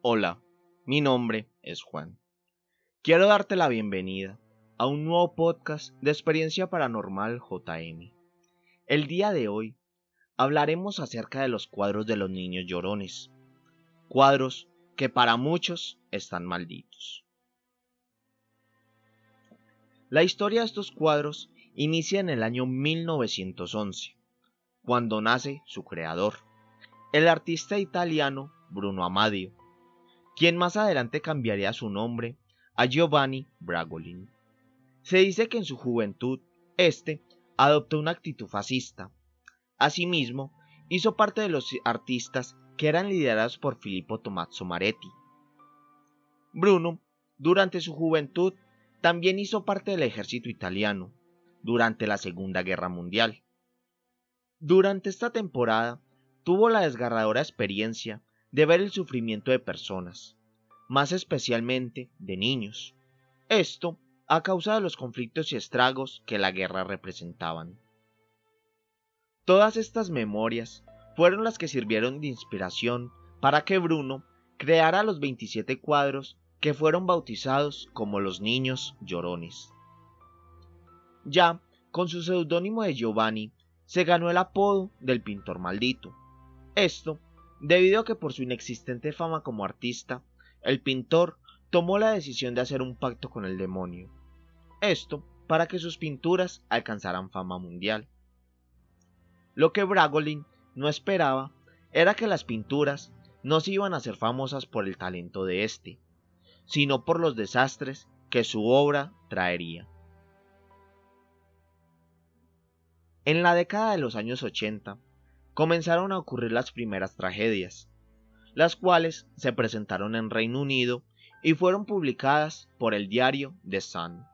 Hola, mi nombre es Juan. Quiero darte la bienvenida a un nuevo podcast de experiencia paranormal JM. El día de hoy hablaremos acerca de los cuadros de los niños llorones, cuadros que para muchos están malditos. La historia de estos cuadros inicia en el año 1911, cuando nace su creador, el artista italiano Bruno Amadio, quien más adelante cambiaría su nombre a Giovanni Bragolin. Se dice que en su juventud este adoptó una actitud fascista. Asimismo, hizo parte de los artistas que eran liderados por Filippo Tommaso Maretti. Bruno, durante su juventud, también hizo parte del ejército italiano durante la Segunda Guerra Mundial. Durante esta temporada, tuvo la desgarradora experiencia de ver el sufrimiento de personas, más especialmente de niños. Esto a causa de los conflictos y estragos que la guerra representaban. Todas estas memorias fueron las que sirvieron de inspiración para que Bruno creara los 27 cuadros que fueron bautizados como los niños llorones. Ya con su seudónimo de Giovanni se ganó el apodo del pintor maldito. Esto debido a que por su inexistente fama como artista, el pintor tomó la decisión de hacer un pacto con el demonio. Esto para que sus pinturas alcanzaran fama mundial. Lo que Bragolin no esperaba era que las pinturas no se iban a ser famosas por el talento de éste, sino por los desastres que su obra traería. En la década de los años 80 comenzaron a ocurrir las primeras tragedias, las cuales se presentaron en Reino Unido y fueron publicadas por el diario The Sun.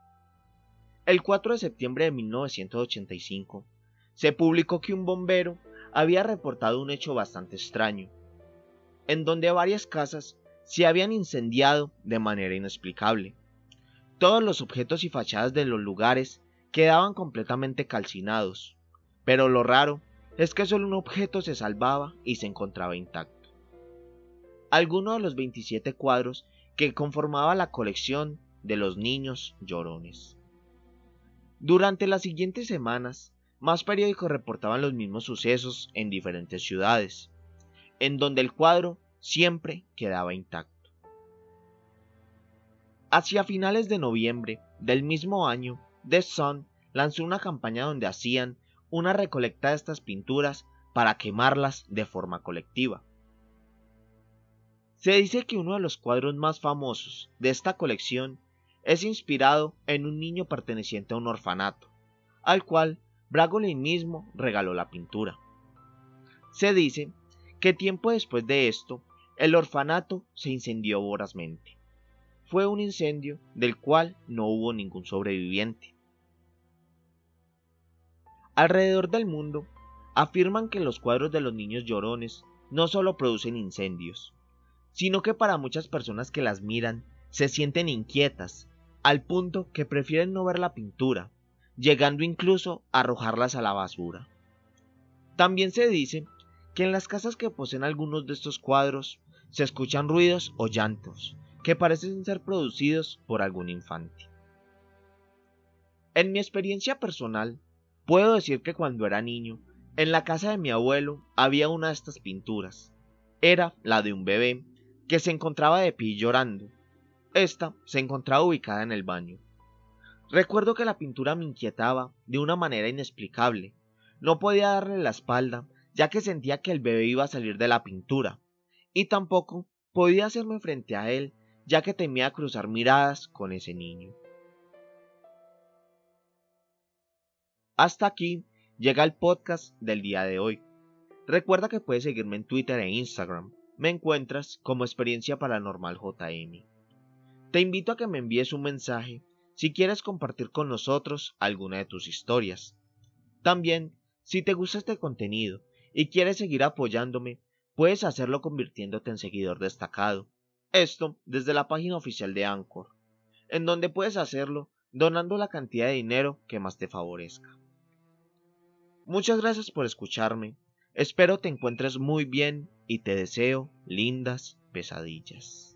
El 4 de septiembre de 1985 se publicó que un bombero había reportado un hecho bastante extraño, en donde varias casas se habían incendiado de manera inexplicable. Todos los objetos y fachadas de los lugares quedaban completamente calcinados, pero lo raro es que solo un objeto se salvaba y se encontraba intacto. Algunos de los 27 cuadros que conformaba la colección de los niños llorones. Durante las siguientes semanas, más periódicos reportaban los mismos sucesos en diferentes ciudades, en donde el cuadro siempre quedaba intacto. Hacia finales de noviembre del mismo año, The Sun lanzó una campaña donde hacían una recolecta de estas pinturas para quemarlas de forma colectiva. Se dice que uno de los cuadros más famosos de esta colección es inspirado en un niño perteneciente a un orfanato, al cual Bragolin mismo regaló la pintura. Se dice que tiempo después de esto, el orfanato se incendió vorazmente. Fue un incendio del cual no hubo ningún sobreviviente. Alrededor del mundo afirman que los cuadros de los niños llorones no solo producen incendios, sino que para muchas personas que las miran se sienten inquietas, al punto que prefieren no ver la pintura, llegando incluso a arrojarlas a la basura. También se dice que en las casas que poseen algunos de estos cuadros se escuchan ruidos o llantos que parecen ser producidos por algún infante. En mi experiencia personal, puedo decir que cuando era niño, en la casa de mi abuelo había una de estas pinturas. Era la de un bebé que se encontraba de pie llorando. Esta se encontraba ubicada en el baño. Recuerdo que la pintura me inquietaba de una manera inexplicable. No podía darle la espalda, ya que sentía que el bebé iba a salir de la pintura, y tampoco podía hacerme frente a él, ya que temía cruzar miradas con ese niño. Hasta aquí llega el podcast del día de hoy. Recuerda que puedes seguirme en Twitter e Instagram. Me encuentras como Experiencia Paranormal JM. Te invito a que me envíes un mensaje si quieres compartir con nosotros alguna de tus historias. También, si te gusta este contenido y quieres seguir apoyándome, puedes hacerlo convirtiéndote en seguidor destacado. Esto desde la página oficial de Anchor, en donde puedes hacerlo donando la cantidad de dinero que más te favorezca. Muchas gracias por escucharme, espero te encuentres muy bien y te deseo lindas pesadillas.